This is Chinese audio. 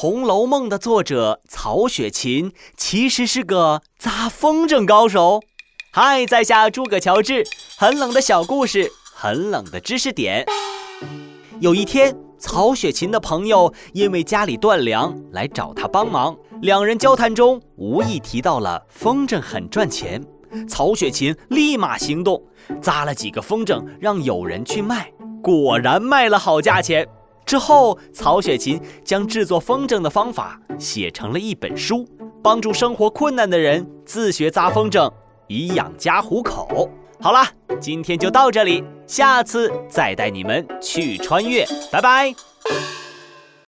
红楼梦》的作者曹雪芹其实是个扎风筝高手。嗨，在下诸葛乔治，很冷的小故事，很冷的知识点。有一天，曹雪芹的朋友因为家里断粮来找他帮忙，两人交谈中无意提到了风筝很赚钱。曹雪芹立马行动，扎了几个风筝，让友人去卖，果然卖了好价钱。之后，曹雪芹将制作风筝的方法写成了一本书，帮助生活困难的人自学扎风筝，以养家糊口。好了，今天就到这里，下次再带你们去穿越，拜拜。